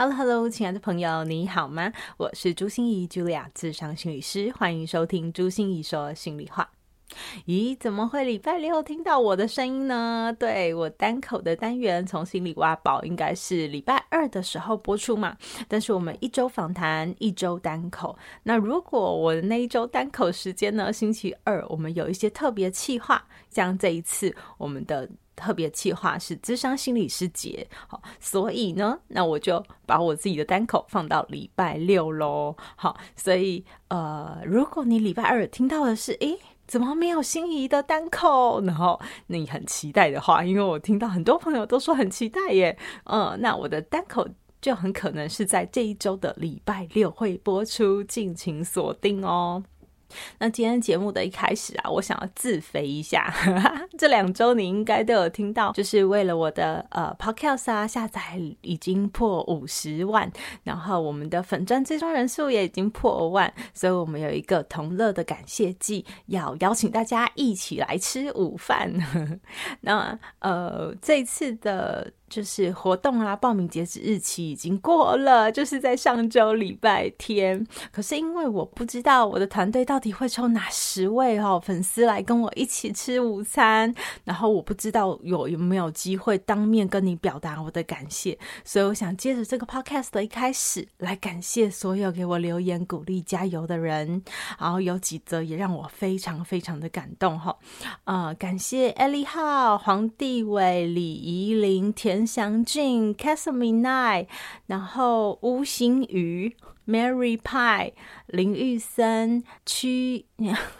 Hello，Hello，亲爱的朋友，你好吗？我是朱心怡，Julia，咨商心理师，欢迎收听朱心怡说心里话。咦，怎么会礼拜六听到我的声音呢？对，我单口的单元从心里挖宝，应该是礼拜二的时候播出嘛。但是我们一周访谈，一周单口。那如果我的那一周单口时间呢？星期二我们有一些特别企划，像这一次我们的。特别企划是咨商心理师节，好，所以呢，那我就把我自己的单口放到礼拜六喽。好，所以呃，如果你礼拜二听到的是，诶，怎么没有心仪的单口？然后你很期待的话，因为我听到很多朋友都说很期待耶，嗯，那我的单口就很可能是在这一周的礼拜六会播出，敬请锁定哦。那今天节目的一开始啊，我想要自肥一下。这两周你应该都有听到，就是为了我的呃 Podcast 啊，下载已经破五十万，然后我们的粉钻追踪人数也已经破万，所以我们有一个同乐的感谢祭，要邀请大家一起来吃午饭。那呃，这次的。就是活动啊，报名截止日期已经过了，就是在上周礼拜天。可是因为我不知道我的团队到底会抽哪十位哦粉丝来跟我一起吃午餐，然后我不知道有有没有机会当面跟你表达我的感谢，所以我想借着这个 podcast 的一开始来感谢所有给我留言鼓励加油的人，然后有几则也让我非常非常的感动哈，呃，感谢艾利浩、黄帝伟、李怡玲、田。陈祥俊、Casamine Night，然后吴新宇、Mary Pie、林玉森、屈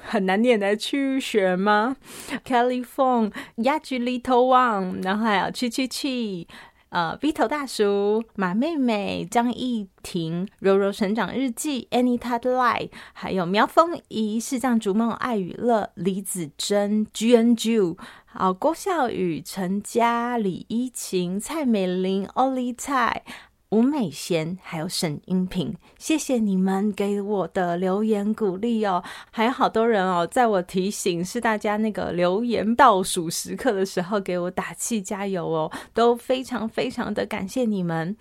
很难念的屈雪吗？California、y a j i Little one，然后还有七七七，呃，B 头大叔、马妹妹、张艺婷、柔柔成长日记、Anita Light，还有苗风仪、视障逐梦爱与乐、李子珍、GNG。好，郭笑宇、陈佳、李依晴、蔡美玲、Ollie 蔡、吴美贤，还有沈英平，谢谢你们给我的留言鼓励哦。还有好多人哦，在我提醒是大家那个留言倒数时刻的时候，给我打气加油哦，都非常非常的感谢你们。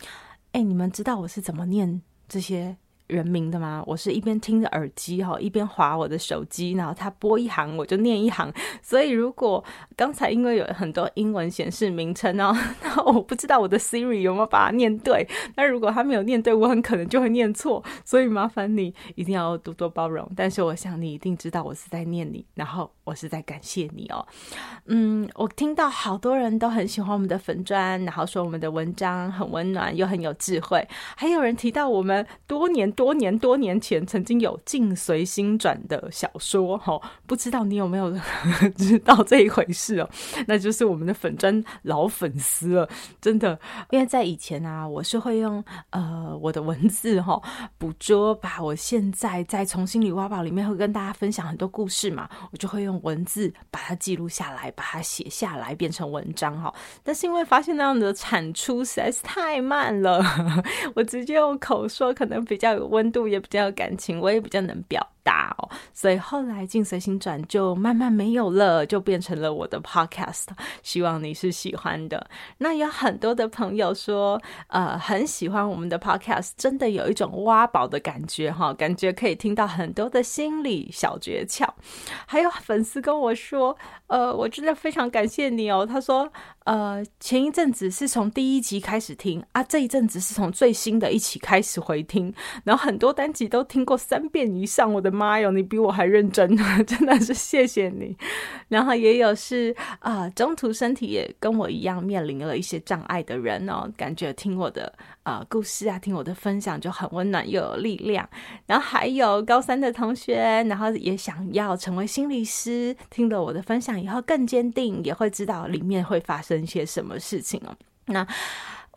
哎，你们知道我是怎么念这些？人名的吗？我是一边听着耳机哈，一边划我的手机，然后他播一行我就念一行。所以如果刚才因为有很多英文显示名称哦，那我不知道我的 Siri 有没有把它念对。那如果他没有念对，我很可能就会念错。所以麻烦你一定要多多包容。但是我想你一定知道我是在念你，然后我是在感谢你哦。嗯，我听到好多人都很喜欢我们的粉砖，然后说我们的文章很温暖又很有智慧，还有人提到我们多年。多年多年前曾经有《境随心转》的小说，哈，不知道你有没有知道这一回事哦？那就是我们的粉砖老粉丝了，真的。因为在以前啊，我是会用呃我的文字哈捕捉，把我现在在从心里挖宝里面会跟大家分享很多故事嘛，我就会用文字把它记录下来，把它写下来变成文章哈。但是因为发现那样的产出实在是太慢了，我直接用口说可能比较有。温度也比较有感情，我也比较能表。达哦，所以后来境随心转就慢慢没有了，就变成了我的 podcast。希望你是喜欢的。那有很多的朋友说，呃，很喜欢我们的 podcast，真的有一种挖宝的感觉哈，感觉可以听到很多的心理小诀窍。还有粉丝跟我说，呃，我真的非常感谢你哦。他说，呃，前一阵子是从第一集开始听啊，这一阵子是从最新的一起开始回听，然后很多单集都听过三遍以上，我的。妈哟，你比我还认真，真的是谢谢你。然后也有是啊、中途身体也跟我一样面临了一些障碍的人哦，感觉听我的啊、故事啊，听我的分享就很温暖又有力量。然后还有高三的同学，然后也想要成为心理师，听了我的分享以后更坚定，也会知道里面会发生些什么事情哦。那。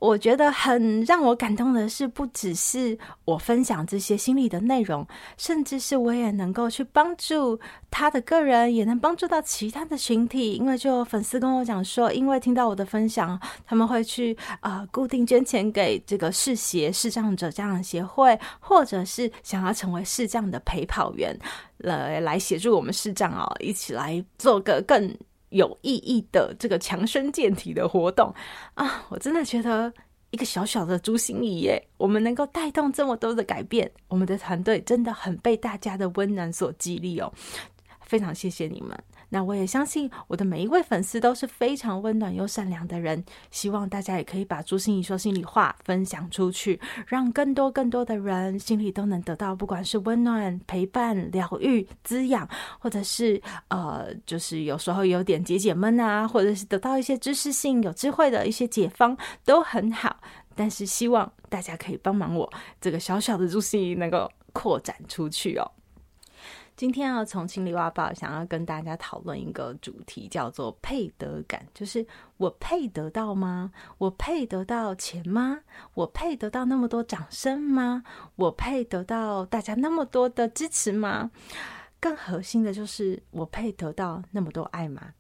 我觉得很让我感动的是，不只是我分享这些心理的内容，甚至是我也能够去帮助他的个人，也能帮助到其他的群体。因为就有粉丝跟我讲说，因为听到我的分享，他们会去呃固定捐钱给这个视协视障者家长协会，或者是想要成为视障的陪跑员，来来协助我们视障哦，一起来做个更。有意义的这个强身健体的活动啊，我真的觉得一个小小的朱心怡耶，我们能够带动这么多的改变，我们的团队真的很被大家的温暖所激励哦，非常谢谢你们。那我也相信我的每一位粉丝都是非常温暖又善良的人，希望大家也可以把朱心怡说心里话分享出去，让更多更多的人心里都能得到，不管是温暖、陪伴、疗愈、滋养，或者是呃，就是有时候有点解解闷啊，或者是得到一些知识性、有智慧的一些解方都很好。但是希望大家可以帮忙我这个小小的朱心怡能够扩展出去哦。今天要从心里挖宝，想要跟大家讨论一个主题，叫做配得感，就是我配得到吗？我配得到钱吗？我配得到那么多掌声吗？我配得到大家那么多的支持吗？更核心的就是我配得到那么多爱吗？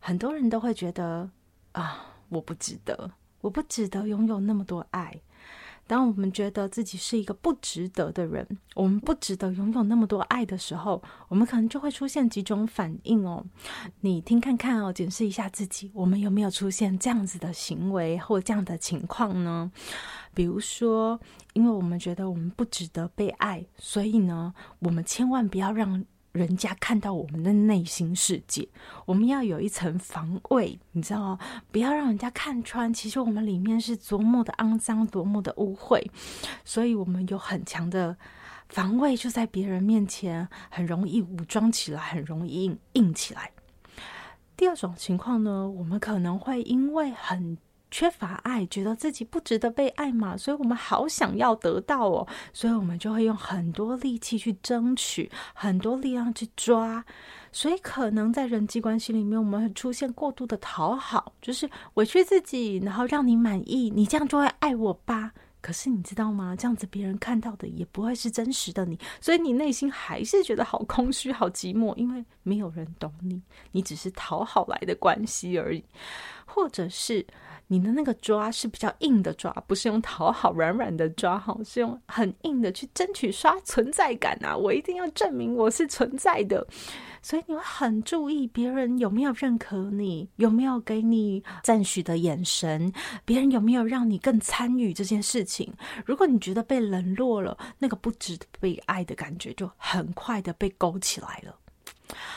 很多人都会觉得啊，我不值得，我不值得拥有那么多爱。当我们觉得自己是一个不值得的人，我们不值得拥有那么多爱的时候，我们可能就会出现几种反应哦。你听看看哦，检视一下自己，我们有没有出现这样子的行为或这样的情况呢？比如说，因为我们觉得我们不值得被爱，所以呢，我们千万不要让。人家看到我们的内心世界，我们要有一层防卫，你知道，不要让人家看穿，其实我们里面是多么的肮脏，多么的污秽，所以我们有很强的防卫，就在别人面前很容易武装起来，很容易硬硬起来。第二种情况呢，我们可能会因为很。缺乏爱，觉得自己不值得被爱嘛，所以我们好想要得到哦，所以我们就会用很多力气去争取，很多力量去抓，所以可能在人际关系里面，我们会出现过度的讨好，就是委屈自己，然后让你满意，你这样就会爱我吧。可是你知道吗？这样子别人看到的也不会是真实的你，所以你内心还是觉得好空虚、好寂寞，因为没有人懂你，你只是讨好来的关系而已，或者是。你的那个抓是比较硬的抓，不是用讨好软软的抓，哈，是用很硬的去争取刷存在感啊！我一定要证明我是存在的，所以你会很注意别人有没有认可你，有没有给你赞许的眼神，别人有没有让你更参与这件事情。如果你觉得被冷落了，那个不值得被爱的感觉就很快的被勾起来了。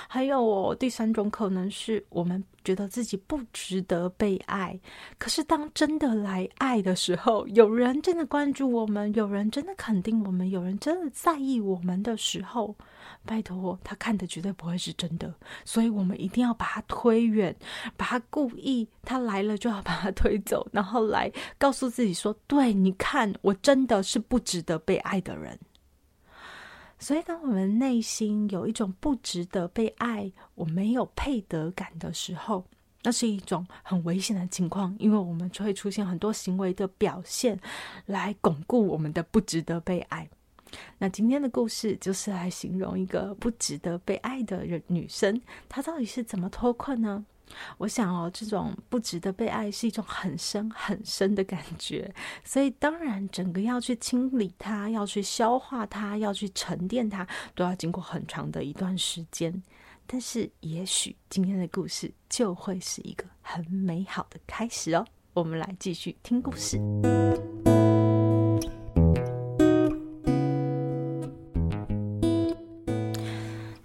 还有哦，第三种可能是我们觉得自己不值得被爱，可是当真的来爱的时候，有人真的关注我们，有人真的肯定我们，有人真的在意我们的时候，拜托，他看的绝对不会是真的，所以我们一定要把他推远，把他故意，他来了就要把他推走，然后来告诉自己说：对，你看，我真的是不值得被爱的人。所以，当我们内心有一种不值得被爱、我没有配得感的时候，那是一种很危险的情况，因为我们就会出现很多行为的表现，来巩固我们的不值得被爱。那今天的故事就是来形容一个不值得被爱的人女生，她到底是怎么脱困呢？我想哦，这种不值得被爱是一种很深很深的感觉，所以当然整个要去清理它，要去消化它，要去沉淀它，都要经过很长的一段时间。但是也许今天的故事就会是一个很美好的开始哦。我们来继续听故事。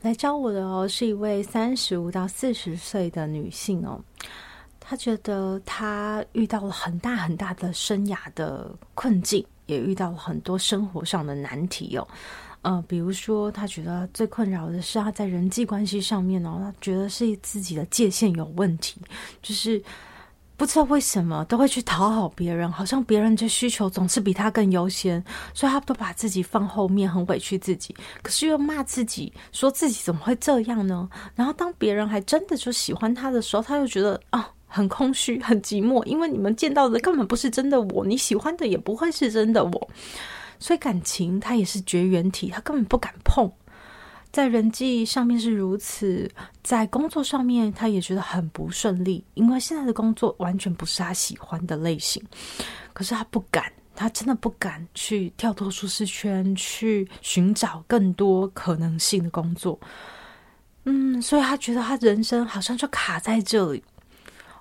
来教我的哦，是一位三十五到四十岁的女性哦。她觉得她遇到了很大很大的生涯的困境，也遇到了很多生活上的难题哦。呃，比如说，她觉得最困扰的是她在人际关系上面哦，她觉得是自己的界限有问题，就是。不知道为什么都会去讨好别人，好像别人的需求总是比他更优先，所以他都把自己放后面，很委屈自己，可是又骂自己，说自己怎么会这样呢？然后当别人还真的就喜欢他的时候，他又觉得啊。很空虚、很寂寞，因为你们见到的根本不是真的我，你喜欢的也不会是真的我，所以感情它也是绝缘体，他根本不敢碰。在人际上面是如此，在工作上面他也觉得很不顺利，因为现在的工作完全不是他喜欢的类型。可是他不敢，他真的不敢去跳脱舒适圈，去寻找更多可能性的工作。嗯，所以他觉得他人生好像就卡在这里。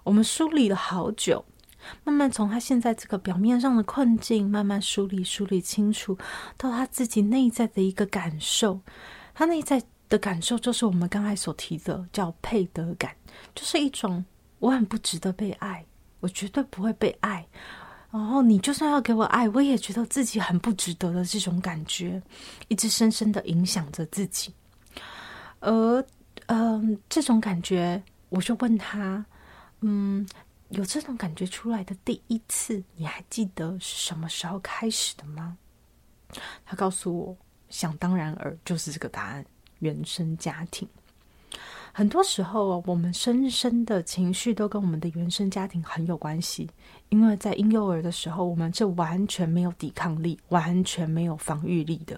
我们梳理了好久，慢慢从他现在这个表面上的困境，慢慢梳理梳理清楚，到他自己内在的一个感受。他内在的感受就是我们刚才所提的，叫配得感，就是一种我很不值得被爱，我绝对不会被爱。然后你就算要给我爱，我也觉得自己很不值得的这种感觉，一直深深的影响着自己。而嗯、这种感觉，我就问他，嗯，有这种感觉出来的第一次，你还记得是什么时候开始的吗？他告诉我。想当然尔，就是这个答案。原生家庭，很多时候我们深深的情绪都跟我们的原生家庭很有关系。因为在婴幼儿的时候，我们是完全没有抵抗力，完全没有防御力的。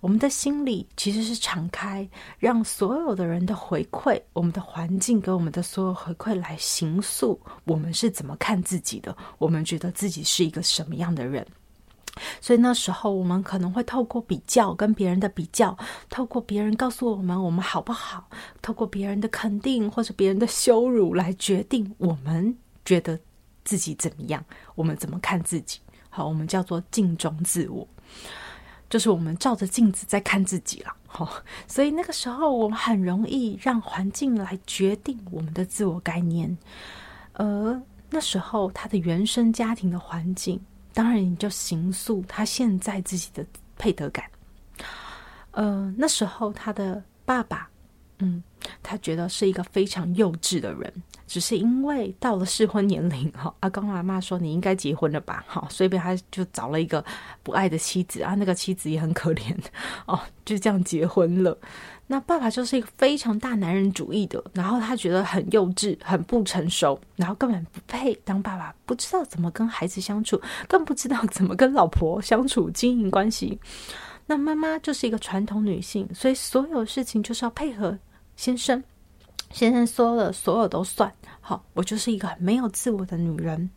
我们的心里其实是敞开，让所有的人的回馈，我们的环境给我们的所有回馈来形塑我们是怎么看自己的，我们觉得自己是一个什么样的人。所以那时候，我们可能会透过比较，跟别人的比较，透过别人告诉我们我们好不好，透过别人的肯定或者别人的羞辱来决定我们觉得自己怎么样，我们怎么看自己。好，我们叫做镜中自我，就是我们照着镜子在看自己了。好，所以那个时候，我们很容易让环境来决定我们的自我概念，而那时候他的原生家庭的环境。当然，你就形塑他现在自己的配得感。呃，那时候他的爸爸，嗯，他觉得是一个非常幼稚的人，只是因为到了适婚年龄，哈，阿公阿妈说你应该结婚了吧，哈，所以被他就找了一个不爱的妻子啊，那个妻子也很可怜，哦，就这样结婚了。那爸爸就是一个非常大男人主义的，然后他觉得很幼稚、很不成熟，然后根本不配当爸爸，不知道怎么跟孩子相处，更不知道怎么跟老婆相处、经营关系。那妈妈就是一个传统女性，所以所有事情就是要配合先生，先生说了所有都算。好，我就是一个很没有自我的女人。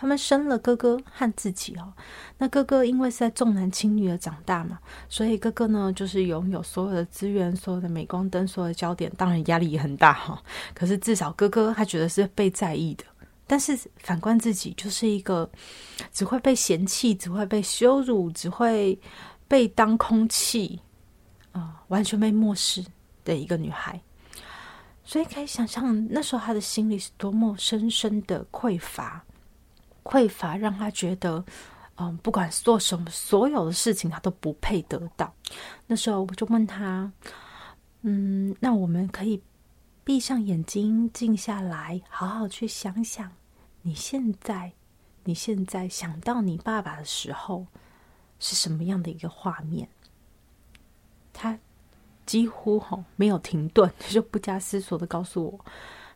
他们生了哥哥和自己哦，那哥哥因为是在重男轻女的长大嘛，所以哥哥呢就是拥有所有的资源、所有的镁光灯、所有的焦点，当然压力也很大哈。可是至少哥哥他觉得是被在意的，但是反观自己就是一个只会被嫌弃、只会被羞辱、只会被当空气啊、完全被漠视的一个女孩。所以可以想象那时候他的心里是多么深深的匮乏。匮乏让他觉得，嗯，不管做什么，所有的事情他都不配得到。那时候我就问他，嗯，那我们可以闭上眼睛，静下来，好好去想想，你现在，你现在想到你爸爸的时候是什么样的一个画面？他几乎吼没有停顿，就不加思索的告诉我。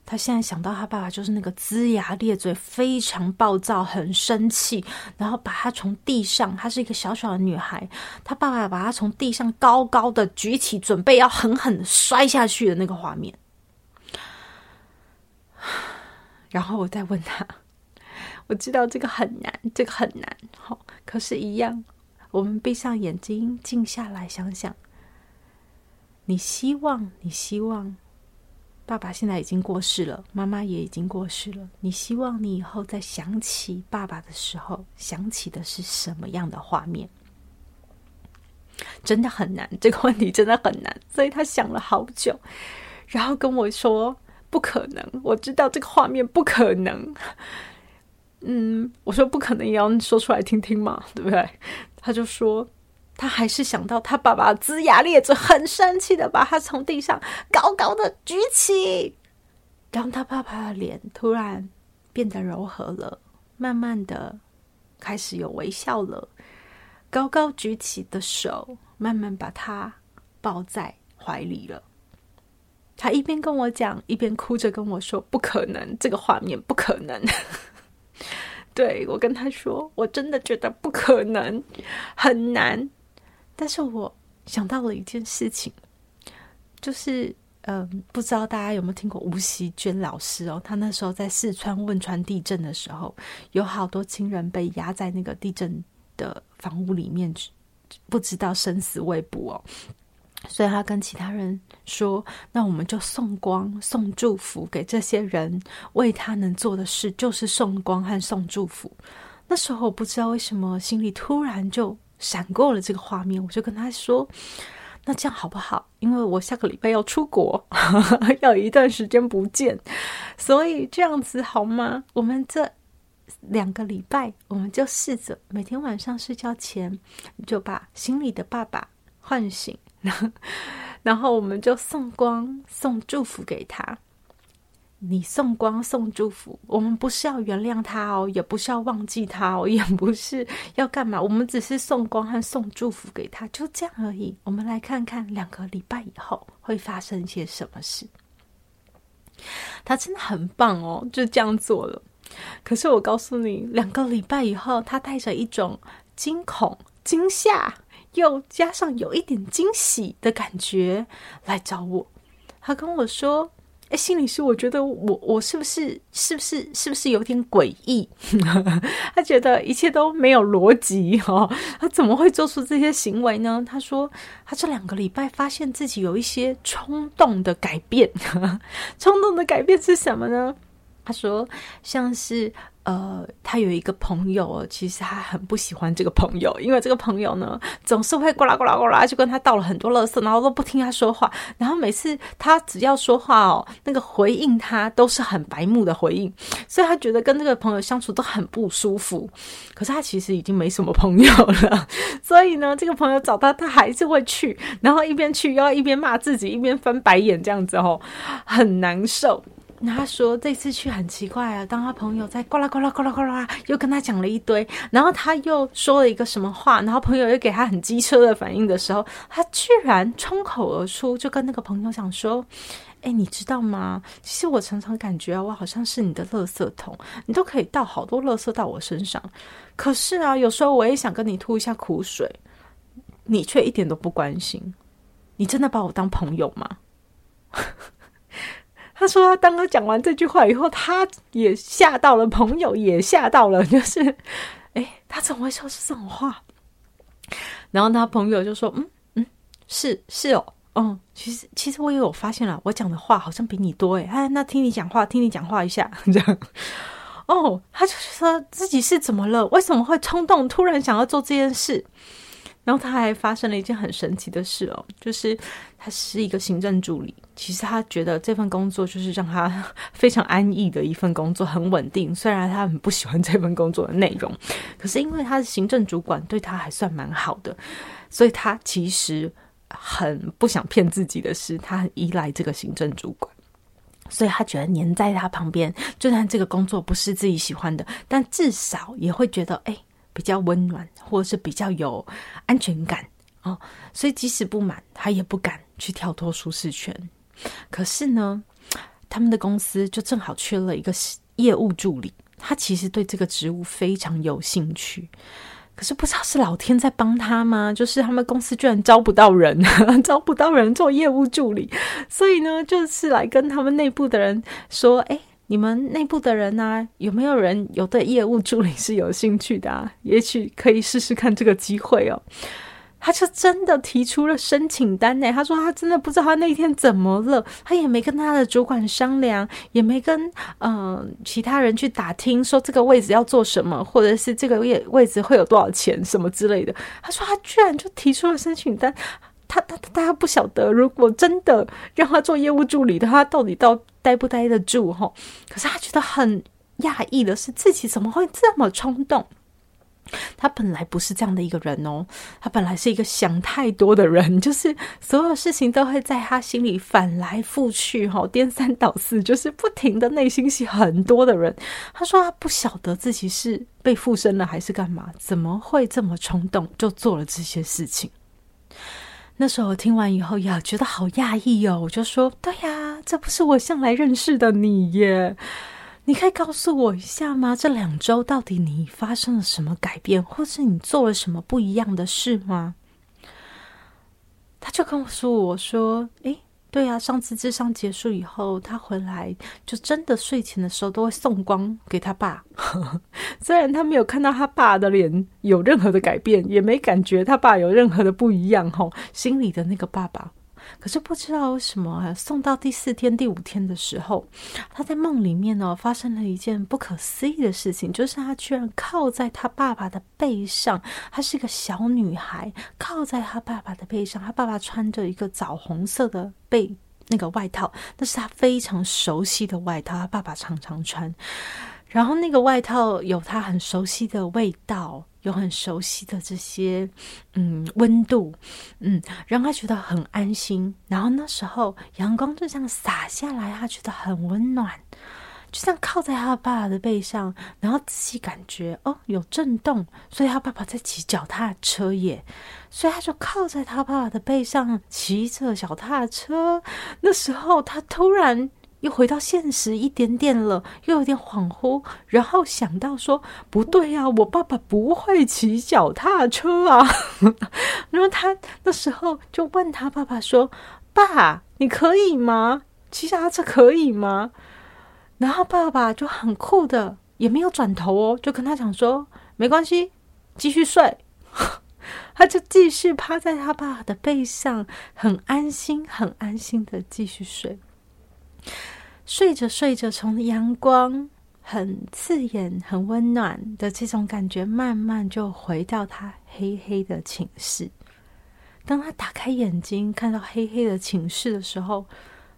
他现在想到他爸爸就是那个龇牙咧嘴、非常暴躁、很生气，然后把他从地上，她是一个小小的女孩，他爸爸把她从地上高高的举起，准备要狠狠摔下去的那个画面。然后我再问他，我知道这个很难，这个很难，好，可是，一样，我们闭上眼睛，静下来想想，你希望，你希望。爸爸现在已经过世了，妈妈也已经过世了。你希望你以后再想起爸爸的时候，想起的是什么样的画面？真的很难，这个问题真的很难。所以他想了好久，然后跟我说：“不可能，我知道这个画面不可能。”嗯，我说：“不可能，也要说出来听听嘛，对不对？”他就说。他还是想到他爸爸龇牙咧嘴，很生气的把他从地上高高的举起，让他爸爸的脸突然变得柔和了，慢慢的开始有微笑了，高高举起的手慢慢把他抱在怀里了。他一边跟我讲，一边哭着跟我说：“不可能，这个画面不可能。” 对，我跟他说：“我真的觉得不可能，很难。”但是我想到了一件事情，就是，嗯、不知道大家有没有听过吴锡娟老师哦？他那时候在四川汶川地震的时候，有好多亲人被压在那个地震的房屋里面，不知道生死未卜哦。所以他跟其他人说：“那我们就送光、送祝福给这些人，为他能做的事就是送光和送祝福。”那时候我不知道为什么心里突然就闪过了这个画面，我就跟他说：“那这样好不好？因为我下个礼拜要出国，要一段时间不见，所以这样子好吗？我们这两个礼拜，我们就试着每天晚上睡觉前，就把心里的爸爸唤醒。”然后我们就送光、送祝福给他。你送光、送祝福，我们不是要原谅他哦，也不是要忘记他哦，也不是要干嘛。我们只是送光和送祝福给他，就这样而已。我们来看看两个礼拜以后会发生些什么事。他真的很棒哦，就这样做了。可是我告诉你，两个礼拜以后，他带着一种惊恐、惊吓。又加上有一点惊喜的感觉来找我，他跟我说：“哎，心理师，我觉得我我是不是是不是是不是有点诡异？他觉得一切都没有逻辑哦，他怎么会做出这些行为呢？”他说：“他这两个礼拜发现自己有一些冲动的改变，冲动的改变是什么呢？”他说：“像是。”呃，他有一个朋友，其实他很不喜欢这个朋友，因为这个朋友呢，总是会呱啦呱啦呱啦，就跟他倒了很多垃圾，然后都不听他说话。然后每次他只要说话哦，那个回应他都是很白目的回应，所以他觉得跟这个朋友相处都很不舒服。可是他其实已经没什么朋友了，所以呢，这个朋友找他，他还是会去，然后一边去又要一边骂自己，一边翻白眼，这样子哦，很难受。他说这次去很奇怪啊，当他朋友在呱啦呱啦呱啦呱啦，又跟他讲了一堆，然后他又说了一个什么话，然后朋友又给他很机车的反应的时候，他居然冲口而出，就跟那个朋友讲说：“哎，你知道吗？其实我常常感觉，我好像是你的垃圾桶，你都可以倒好多垃圾到我身上，可是啊，有时候我也想跟你吐一下苦水，你却一点都不关心，你真的把我当朋友吗？”他说：“当他讲完这句话以后，他也吓到了，朋友也吓到了，就是，哎，他怎么会说出这种话？然后他朋友就说：‘嗯嗯，是是哦，嗯，其实其实我也有发现了，我讲的话好像比你多诶。哎，那听你讲话，听你讲话一下，这样。哦，他就说自己是怎么了？为什么会冲动，突然想要做这件事？”然后他还发生了一件很神奇的事哦，就是他是一个行政助理。其实他觉得这份工作就是让他 非常安逸的一份工作，很稳定。虽然他很不喜欢这份工作的内容，可是因为他的行政主管对他还算蛮好的，所以他其实很不想骗自己的是，他很依赖这个行政主管，所以他觉得黏在他旁边，就算这个工作不是自己喜欢的，但至少也会觉得哎。比较温暖，或者是比较有安全感哦，所以即使不满，他也不敢去跳脱舒适圈。可是呢，他们的公司就正好缺了一个业务助理，他其实对这个职务非常有兴趣。可是不知道是老天在帮他吗？就是他们公司居然招不到人，招不到人做业务助理，所以呢，就是来跟他们内部的人说：“哎。”你们内部的人啊，有没有人有对业务助理是有兴趣的啊？也许可以试试看这个机会哦。他就真的提出了申请单呢。他说他真的不知道他那天怎么了，他也没跟他的主管商量，也没跟嗯、其他人去打听说这个位置要做什么，或者是这个位位置会有多少钱什么之类的。他说他居然就提出了申请单。他他大家不晓得，如果真的让他做业务助理的话，他到底到待不待得住齁？可是他觉得很讶异的是，自己怎么会这么冲动？他本来不是这样的一个人哦，他本来是一个想太多的人，就是所有事情都会在他心里反来覆去，齁，颠三倒四，就是不停的内心戏很多的人。他说他不晓得自己是被附身了还是干嘛，怎么会这么冲动就做了这些事情？那时候我听完以后呀，觉得好讶异哦。我就说：“对呀，这不是我向来认识的你耶。你可以告诉我一下吗？这两周到底你发生了什么改变，或是你做了什么不一样的事吗？”他就跟我说：“我说，诶。”对啊，上次智商结束以后，他回来就真的睡前的时候都会送光给他爸。虽然他没有看到他爸的脸有任何的改变，也没感觉他爸有任何的不一样，吼，心里的那个爸爸。可是不知道为什么，送到第四天、第五天的时候，他在梦里面呢，发生了一件不可思议的事情，就是他居然靠在他爸爸的背上。她是一个小女孩，靠在他爸爸的背上。他爸爸穿着一个枣红色的背那个外套，那是他非常熟悉的外套，他爸爸常常穿。然后那个外套有他很熟悉的味道。有很熟悉的这些，嗯，温度，嗯，让他觉得很安心。然后那时候阳光就这样洒下来，他觉得很温暖，就这样靠在他爸爸的背上，然后仔细感觉哦，有震动，所以他爸爸在骑脚踏车耶，所以他就靠在他爸爸的背上骑着脚踏车。那时候他突然。又回到现实一点点了，又有点恍惚，然后想到说不对呀，我爸爸不会骑脚踏车啊。然后他那时候就问他爸爸说：“爸，你可以吗？骑脚踏车可以吗？”然后爸爸就很酷的，也没有转头哦，就跟他讲说：“没关系，继续睡。” 他就继续趴在他爸爸的背上，很安心，很安心的继续睡。睡着睡着，从阳光很刺眼、很温暖的这种感觉，慢慢就回到他黑黑的寝室。当他打开眼睛，看到黑黑的寝室的时候，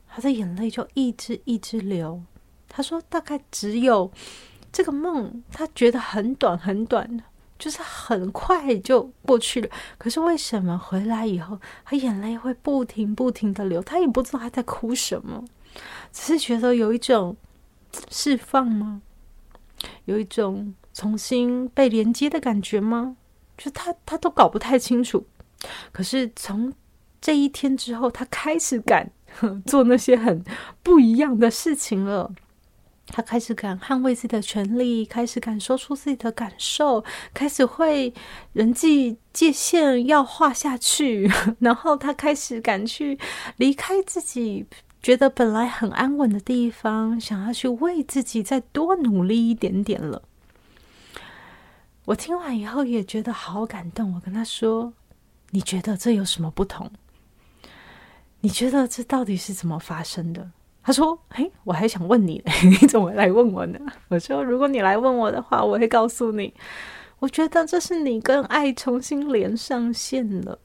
他的眼泪就一直一直流。他说：“大概只有这个梦，他觉得很短很短的，就是很快就过去了。可是为什么回来以后，他眼泪会不停不停的流？他也不知道他在哭什么。”只是觉得有一种释放吗？有一种重新被连接的感觉吗？就他他都搞不太清楚。可是从这一天之后，他开始敢 做那些很不一样的事情了。他开始敢捍卫自己的权利，开始敢说出自己的感受，开始会人际界限要画下去。然后他开始敢去离开自己。觉得本来很安稳的地方，想要去为自己再多努力一点点了。我听完以后也觉得好感动。我跟他说：“你觉得这有什么不同？你觉得这到底是怎么发生的？”他说：“嘿，我还想问你，你怎么来问我呢？”我说：“如果你来问我的话，我会告诉你。我觉得这是你跟爱重新连上线了。”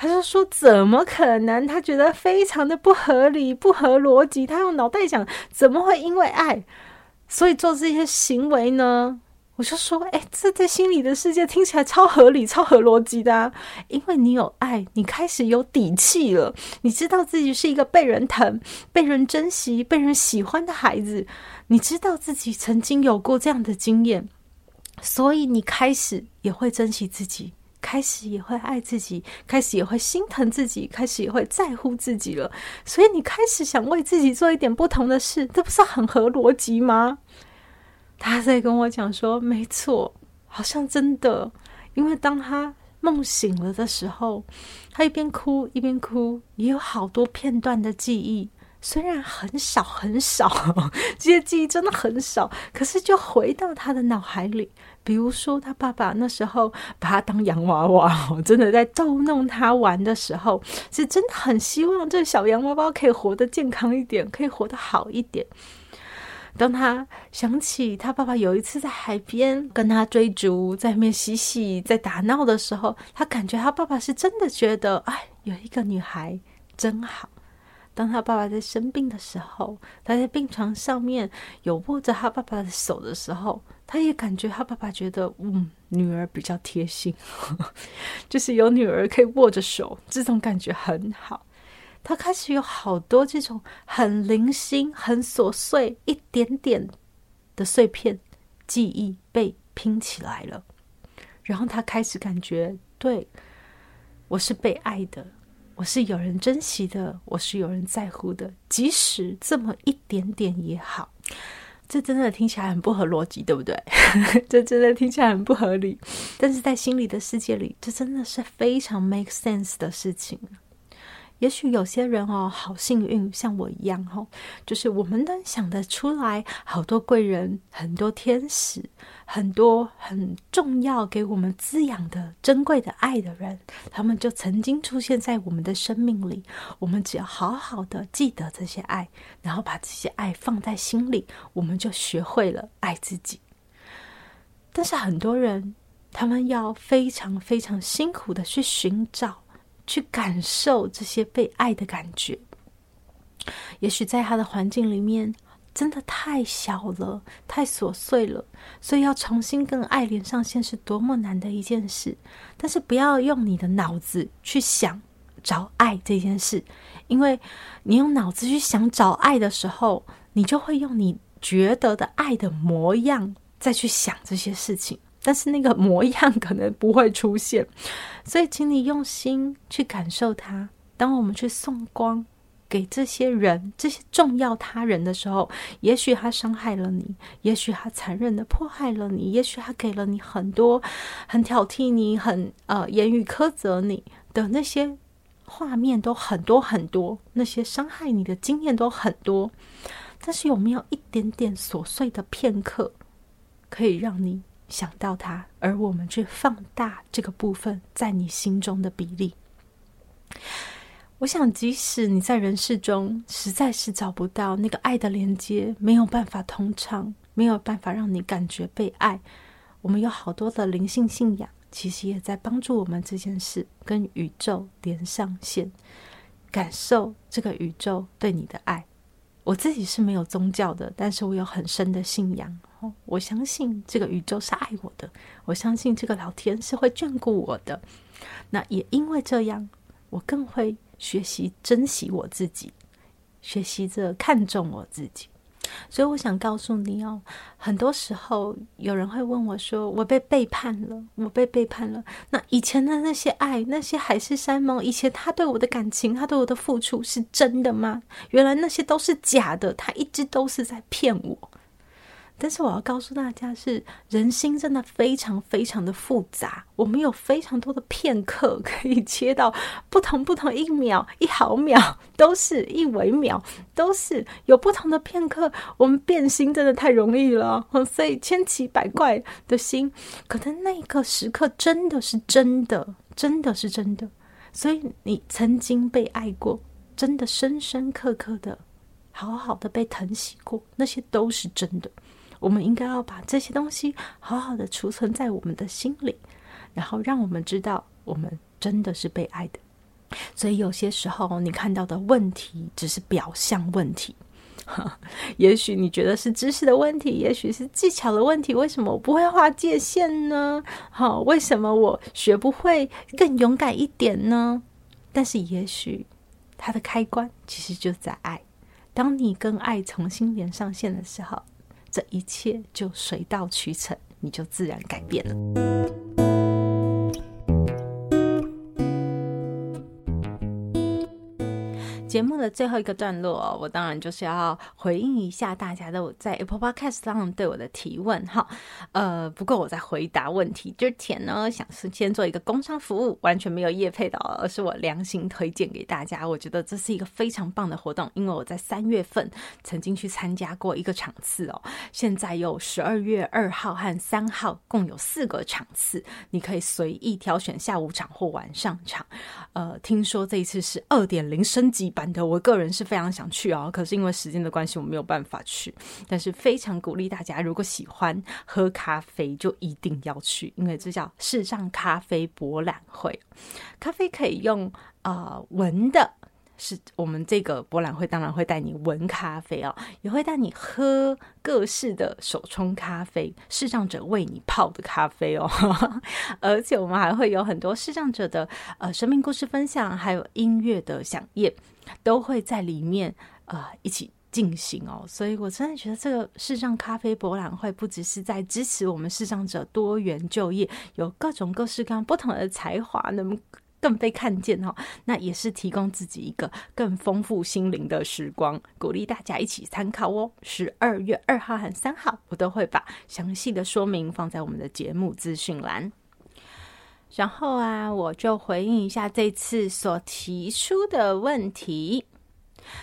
他就说：“怎么可能？他觉得非常的不合理、不合逻辑。他用脑袋想，怎么会因为爱，所以做这些行为呢？”我就说：“哎，这在心理的世界听起来超合理、超合逻辑的啊！因为你有爱，你开始有底气了。你知道自己是一个被人疼、被人珍惜、被人喜欢的孩子。你知道自己曾经有过这样的经验，所以你开始也会珍惜自己。”开始也会爱自己，开始也会心疼自己，开始也会在乎自己了。所以你开始想为自己做一点不同的事，这不是很合逻辑吗？他在跟我讲说：“没错，好像真的。”因为当他梦醒了的时候，他一边哭一边哭，也有好多片段的记忆，虽然很少很少，这些记忆真的很少，可是就回到他的脑海里。比如说，他爸爸那时候把他当洋娃娃，真的在逗弄他玩的时候，是真的很希望这小洋娃娃可以活得健康一点，可以活得好一点。当他想起他爸爸有一次在海边跟他追逐，在那边嬉戏，在打闹的时候，他感觉他爸爸是真的觉得，哎，有一个女孩真好。当他爸爸在生病的时候，他在病床上面有握着他爸爸的手的时候。他也感觉他爸爸觉得，嗯，女儿比较贴心，就是有女儿可以握着手，这种感觉很好。他开始有好多这种很零星、很琐碎、一点点的碎片记忆被拼起来了，然后他开始感觉，对，我是被爱的，我是有人珍惜的，我是有人在乎的，即使这么一点点也好。这真的听起来很不合逻辑，对不对？这真的听起来很不合理，但是在心理的世界里，这真的是非常 make sense 的事情。也许有些人哦，好幸运，像我一样哦，就是我们能想得出来，好多贵人，很多天使，很多很重要给我们滋养的珍贵的爱的人，他们就曾经出现在我们的生命里。我们只要好好的记得这些爱，然后把这些爱放在心里，我们就学会了爱自己。但是很多人，他们要非常非常辛苦的去寻找。去感受这些被爱的感觉，也许在他的环境里面真的太小了，太琐碎了，所以要重新跟爱连上线是多么难的一件事。但是不要用你的脑子去想找爱这件事，因为你用脑子去想找爱的时候，你就会用你觉得的爱的模样再去想这些事情。但是那个模样可能不会出现，所以请你用心去感受它。当我们去送光给这些人、这些重要他人的时候，也许他伤害了你，也许他残忍的迫害了你，也许他给了你很多很挑剔你、很呃言语苛责你的那些画面都很多很多，那些伤害你的经验都很多。但是有没有一点点琐碎的片刻，可以让你想到他，而我们去放大这个部分在你心中的比例。我想，即使你在人世中实在是找不到那个爱的连接，没有办法通畅，没有办法让你感觉被爱，我们有好多的灵性信仰，其实也在帮助我们这件事跟宇宙连上线，感受这个宇宙对你的爱。我自己是没有宗教的，但是我有很深的信仰。我相信这个宇宙是爱我的，我相信这个老天是会眷顾我的。那也因为这样，我更会学习珍惜我自己，学习着看重我自己。所以我想告诉你哦，很多时候有人会问我说：“我被背叛了，我被背叛了。”那以前的那些爱，那些海誓山盟，以前他对我的感情，他对我的付出是真的吗？原来那些都是假的，他一直都是在骗我。但是我要告诉大家是，人心真的非常非常的复杂。我们有非常多的片刻可以切到不同不同一秒一毫秒，都是一微秒，都是有不同的片刻。我们变心真的太容易了，所以千奇百怪的心，可能那个时刻真的是真的，真的是真的。所以你曾经被爱过，真的深深刻刻的，好好的被疼惜过，那些都是真的。我们应该要把这些东西好好的储存在我们的心里，然后让我们知道我们真的是被爱的。所以有些时候你看到的问题只是表象问题，也许你觉得是知识的问题，也许是技巧的问题。为什么我不会画界线呢？好，为什么我学不会更勇敢一点呢？但是也许它的开关其实就在爱。当你跟爱重新连上线的时候。这一切就水到渠成，你就自然改变了。节目的最后一个段落哦，我当然就是要回应一下大家的在 Apple Podcast 上对我的提问哈。呃，不过我在回答问题之前呢，想是先做一个工商服务，完全没有业配的，而是我良心推荐给大家。我觉得这是一个非常棒的活动，因为我在三月份曾经去参加过一个场次哦。现在有十二月二号和三号，共有四个场次，你可以随意挑选下午场或晚上场。呃，听说这一次是二点零升级版。我个人是非常想去哦，可是因为时间的关系，我没有办法去。但是非常鼓励大家，如果喜欢喝咖啡，就一定要去，因为这叫时尚咖啡博览会。咖啡可以用呃闻的，是我们这个博览会当然会带你闻咖啡哦，也会带你喝各式的手冲咖啡，视障者为你泡的咖啡哦。而且我们还会有很多视障者的呃生命故事分享，还有音乐的饗宴。都会在里面呃一起进行哦，所以我真的觉得这个视障咖啡博览会不只是在支持我们视障者多元就业，有各种各式各样不同的才华，能更被看见哦。那也是提供自己一个更丰富心灵的时光，鼓励大家一起参考哦。十二月二号和三号，我都会把详细的说明放在我们的节目资讯栏。然后啊，我就回应一下这次所提出的问题。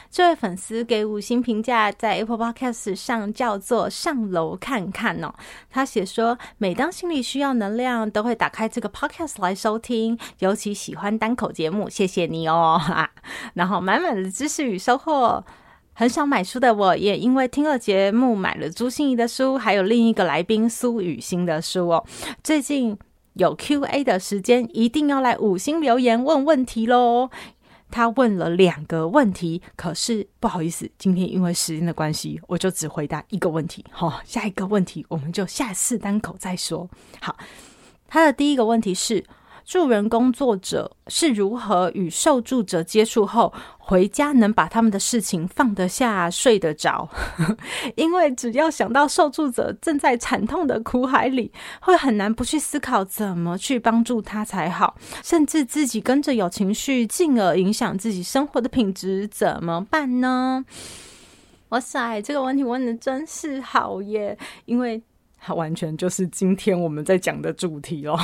这位粉丝给五星评价，在 Apple Podcast 上叫做“上楼看看”哦。他写说，每当心里需要能量，都会打开这个 Podcast 来收听，尤其喜欢单口节目，谢谢你哦。然后满满的知识与收获。很少买书的我，也因为听了节目，买了朱心怡的书，还有另一个来宾苏雨欣的书哦。最近有 Q&A 的时间，一定要来五星留言问问题喽。他问了两个问题，可是不好意思，今天因为时间的关系，我就只回答一个问题。好、哦，下一个问题我们就下次单口再说。好，他的第一个问题是。助人工作者是如何与受助者接触后，回家能把他们的事情放得下、睡得着？因为只要想到受助者正在惨痛的苦海里，会很难不去思考怎么去帮助他才好，甚至自己跟着有情绪，进而影响自己生活的品质，怎么办呢？哇塞，这个问题问得真是好耶！因为它完全就是今天我们在讲的主题哦。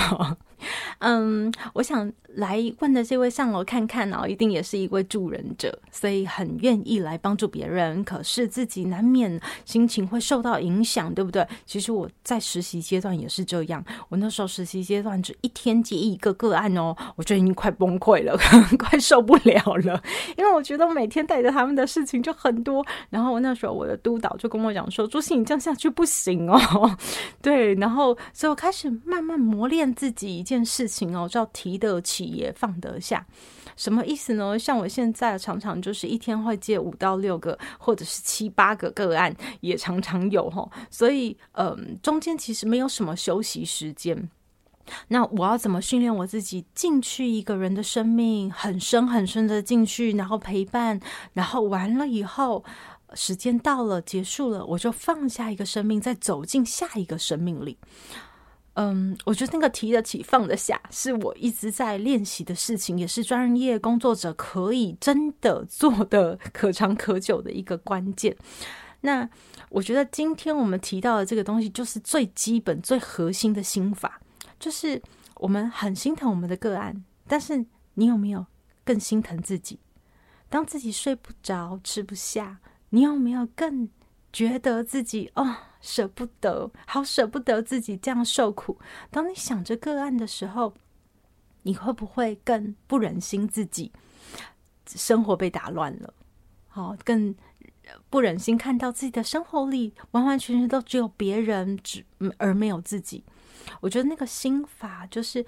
嗯，我想来问的这位上楼看看哦，一定也是一位助人者，所以很愿意来帮助别人。可是自己难免心情会受到影响，对不对？其实我在实习阶段也是这样。我那时候实习阶段只一天接一个个案哦，我就已经快崩溃了，快受不了了。因为我觉得每天带着他们的事情就很多。然后那时候我的督导就跟我讲说：“朱芯，你这样下去不行哦。”对，然后所以我开始慢慢磨练自己一。件事情哦，叫提得起也放得下，什么意思呢？像我现在常常就是一天会接五到六个，或者是七八个个案，也常常有齁。所以，嗯，中间其实没有什么休息时间。那我要怎么训练我自己进去一个人的生命，很深很深的进去，然后陪伴，然后完了以后，时间到了，结束了，我就放下一个生命，再走进下一个生命里。嗯，我觉得那个提得起放得下，是我一直在练习的事情，也是专业工作者可以真的做的可长可久的一个关键。那我觉得今天我们提到的这个东西，就是最基本、最核心的心法，就是我们很心疼我们的个案，但是你有没有更心疼自己？当自己睡不着、吃不下，你有没有更觉得自己哦？舍不得，好舍不得自己这样受苦。当你想着个案的时候，你会不会更不忍心自己生活被打乱了？好，更不忍心看到自己的生活里完完全全都只有别人，只而没有自己。我觉得那个心法就是，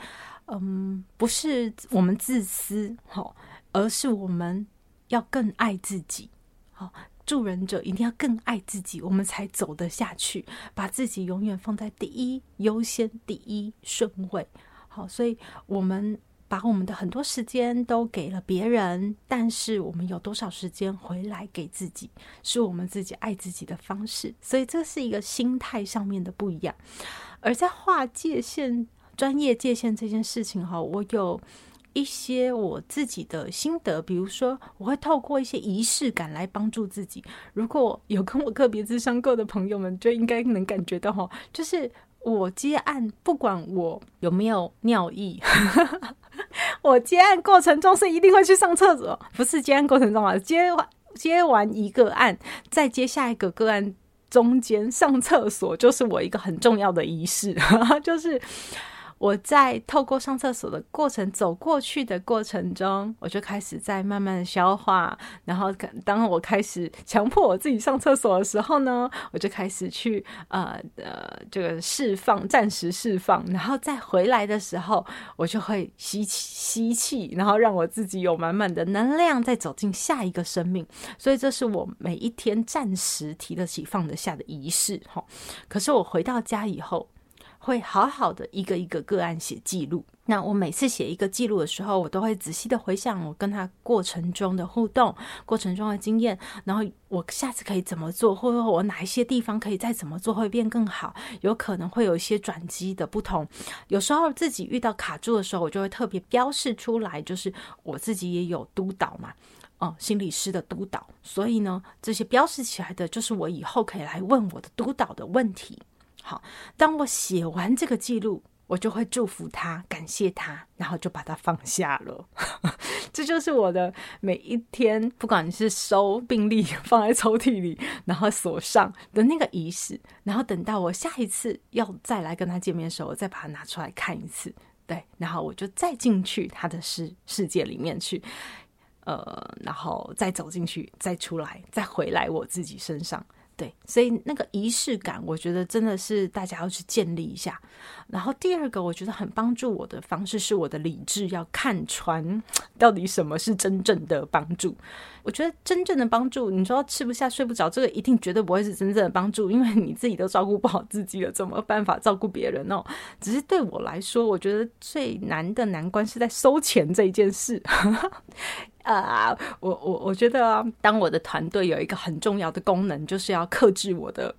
嗯，不是我们自私，好，而是我们要更爱自己，好。助人者一定要更爱自己，我们才走得下去。把自己永远放在第一优先、第一顺位。好，所以我们把我们的很多时间都给了别人，但是我们有多少时间回来给自己，是我们自己爱自己的方式。所以这是一个心态上面的不一样。而在划界限、专业界限这件事情，哈，我有。一些我自己的心得，比如说，我会透过一些仪式感来帮助自己。如果有跟我个别咨商过的朋友们，就应该能感觉到哈，就是我接案，不管我有没有尿意，我接案过程中是一定会去上厕所，不是接案过程中啊，接完接完一个案，再接下一个个案，中间上厕所就是我一个很重要的仪式，就是。我在透过上厕所的过程，走过去的过程中，我就开始在慢慢的消化。然后，当我开始强迫我自己上厕所的时候呢，我就开始去呃呃这个释放，暂时释放。然后再回来的时候，我就会吸吸气，然后让我自己有满满的能量，再走进下一个生命。所以，这是我每一天暂时提得起放得下的仪式。哈，可是我回到家以后。会好好的一个一个个案写记录。那我每次写一个记录的时候，我都会仔细的回想我跟他过程中的互动，过程中的经验，然后我下次可以怎么做，或者我哪一些地方可以再怎么做会变更好，有可能会有一些转机的不同。有时候自己遇到卡住的时候，我就会特别标示出来，就是我自己也有督导嘛，哦、心理师的督导，所以呢，这些标示起来的就是我以后可以来问我的督导的问题。好，当我写完这个记录。我就会祝福他，感谢他，然后就把他放下了。这就是我的每一天，不管是收病历放在抽屉里，然后锁上的那个仪式，然后等到我下一次要再来跟他见面的时候，我再把它拿出来看一次。对，然后我就再进去他的世世界里面去，呃，然后再走进去，再出来，再回来我自己身上。对，所以那个仪式感，我觉得真的是大家要去建立一下。然后第二个，我觉得很帮助我的方式是我的理智要看穿到底什么是真正的帮助。我觉得真正的帮助，你说吃不下、睡不着，这个一定绝对不会是真正的帮助，因为你自己都照顾不好自己了，怎么办法照顾别人哦？只是对我来说，我觉得最难的难关是在收钱这一件事。啊、我我我觉得，当我的团队有一个很重要的功能，就是要克制我的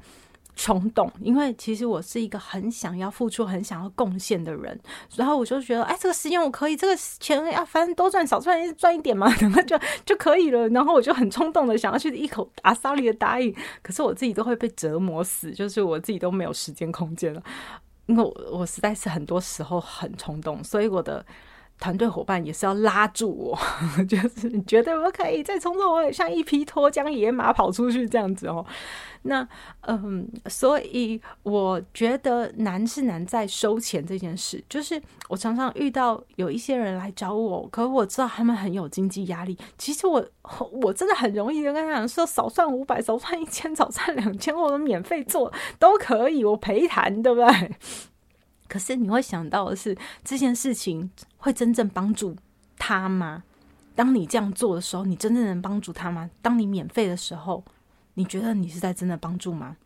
冲动，因为其实我是一个很想要付出、很想要贡献的人，然后我就觉得，哎，这个时间我可以，这个钱要反正多赚少赚赚一点嘛，然后就就可以了，然后我就很冲动的想要去一口阿萨里的答应，可是我自己都会被折磨死，就是我自己都没有时间空间了，因为我我实在是很多时候很冲动，所以我的。团队伙伴也是要拉住我，就是你绝对不可以再冲动，我也像一匹脱缰野马跑出去这样子哦。那嗯，所以我觉得难是难在收钱这件事。就是我常常遇到有一些人来找我，可我知道他们很有经济压力。其实我 我真的很容易就跟他讲说，少算五百，少算一千，少算两千，或者免费做都可以，我陪谈，对不对？可是你会想到的是，这件事情会真正帮助他吗？当你这样做的时候，你真正能帮助他吗？当你免费的时候，你觉得你是在真的帮助吗？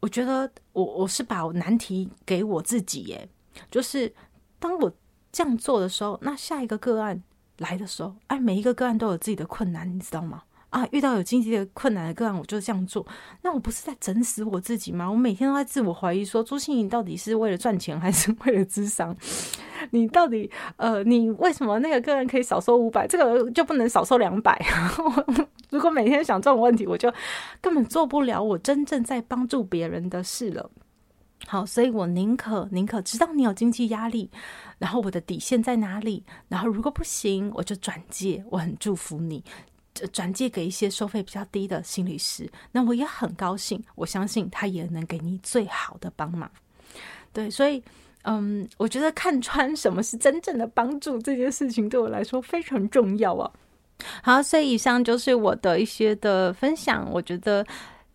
我觉得我我是把难题给我自己耶，就是当我这样做的时候，那下一个个案来的时候，哎，每一个个案都有自己的困难，你知道吗？啊，遇到有经济的困难的个案，我就这样做。那我不是在整死我自己吗？我每天都在自我怀疑，说朱芯仪到底是为了赚钱，还是 为了智商？你到底呃，你为什么那个个案可以少收五百，这个就不能少收两百？如果每天想这种问题，我就根本做不了我真正在帮助别人的事了。好，所以我宁可宁可知道你有经济压力，然后我的底线在哪里，然后如果不行，我就转介。我很祝福你。转借给一些收费比较低的心理师，那我也很高兴。我相信他也能给你最好的帮忙。对，所以，嗯，我觉得看穿什么是真正的帮助这件事情，对我来说非常重要啊。好，所以以上就是我的一些的分享。我觉得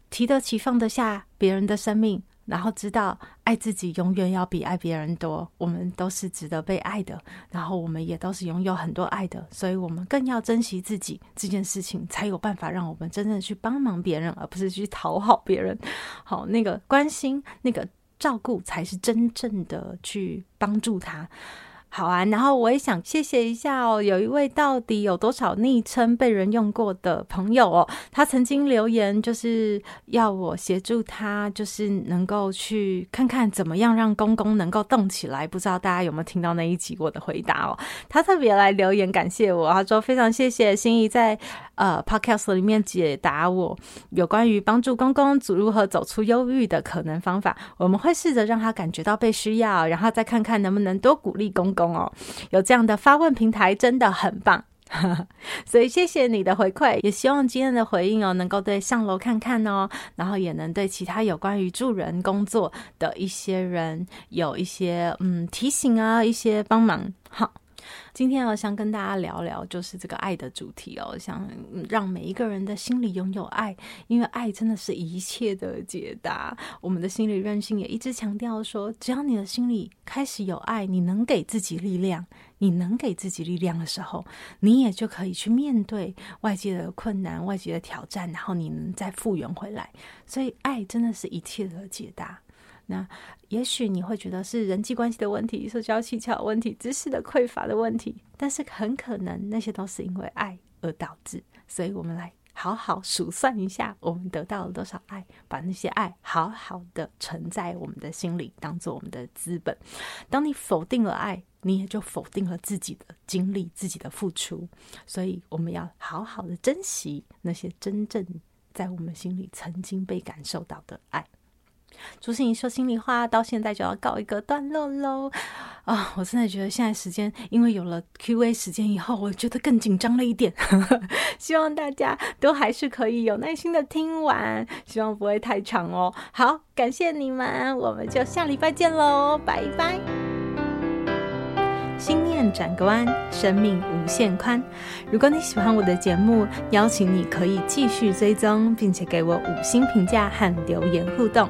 提得起放得下别人的生命。然后知道爱自己永远要比爱别人多，我们都是值得被爱的，然后我们也都是拥有很多爱的，所以我们更要珍惜自己这件事情，才有办法让我们真正去帮忙别人，而不是去讨好别人。好，那个关心、那个照顾，才是真正的去帮助他。好啊，然后我也想谢谢一下哦，有一位到底有多少昵称被人用过的朋友哦，他曾经留言就是要我协助他，就是能够去看看怎么样让公公能够动起来。不知道大家有没有听到那一集我的回答哦？他特别来留言感谢我，他说非常谢谢心仪在呃 Podcast 里面解答我有关于帮助公公如何走出忧郁的可能方法，我们会试着让他感觉到被需要，然后再看看能不能多鼓励公公。哦，有这样的发问平台真的很棒，所以谢谢你的回馈，也希望今天的回应哦，能够对上楼看看哦，然后也能对其他有关于助人工作的一些人有一些嗯提醒啊，一些帮忙，好。今天我想跟大家聊聊，就是这个爱的主题哦。想让每一个人的心里拥有爱，因为爱真的是一切的解答。我们的心理韧性也一直强调说，只要你的心里开始有爱，你能给自己力量，你能给自己力量的时候，你也就可以去面对外界的困难、外界的挑战，然后你能再复原回来。所以，爱真的是一切的解答。那也许你会觉得是人际关系的问题、社交技巧问题、知识的匮乏的问题，但是很可能那些都是因为爱而导致。所以，我们来好好数算一下，我们得到了多少爱，把那些爱好好的存在我们的心里，当做我们的资本。当你否定了爱，你也就否定了自己的经历、自己的付出。所以，我们要好好的珍惜那些真正在我们心里曾经被感受到的爱。朱芯仪说心里话，到现在就要告一个段落喽。啊、我真的觉得现在时间，因为有了 Q&A 时间以后，我觉得更紧张了一点。希望大家都还是可以有耐心的听完，希望不会太长哦。好，感谢你们，我们就下礼拜见喽，拜拜。心念转个弯，生命无限宽。如果你喜欢我的节目，邀请你可以继续追踪，并且给我五星评价和留言互动。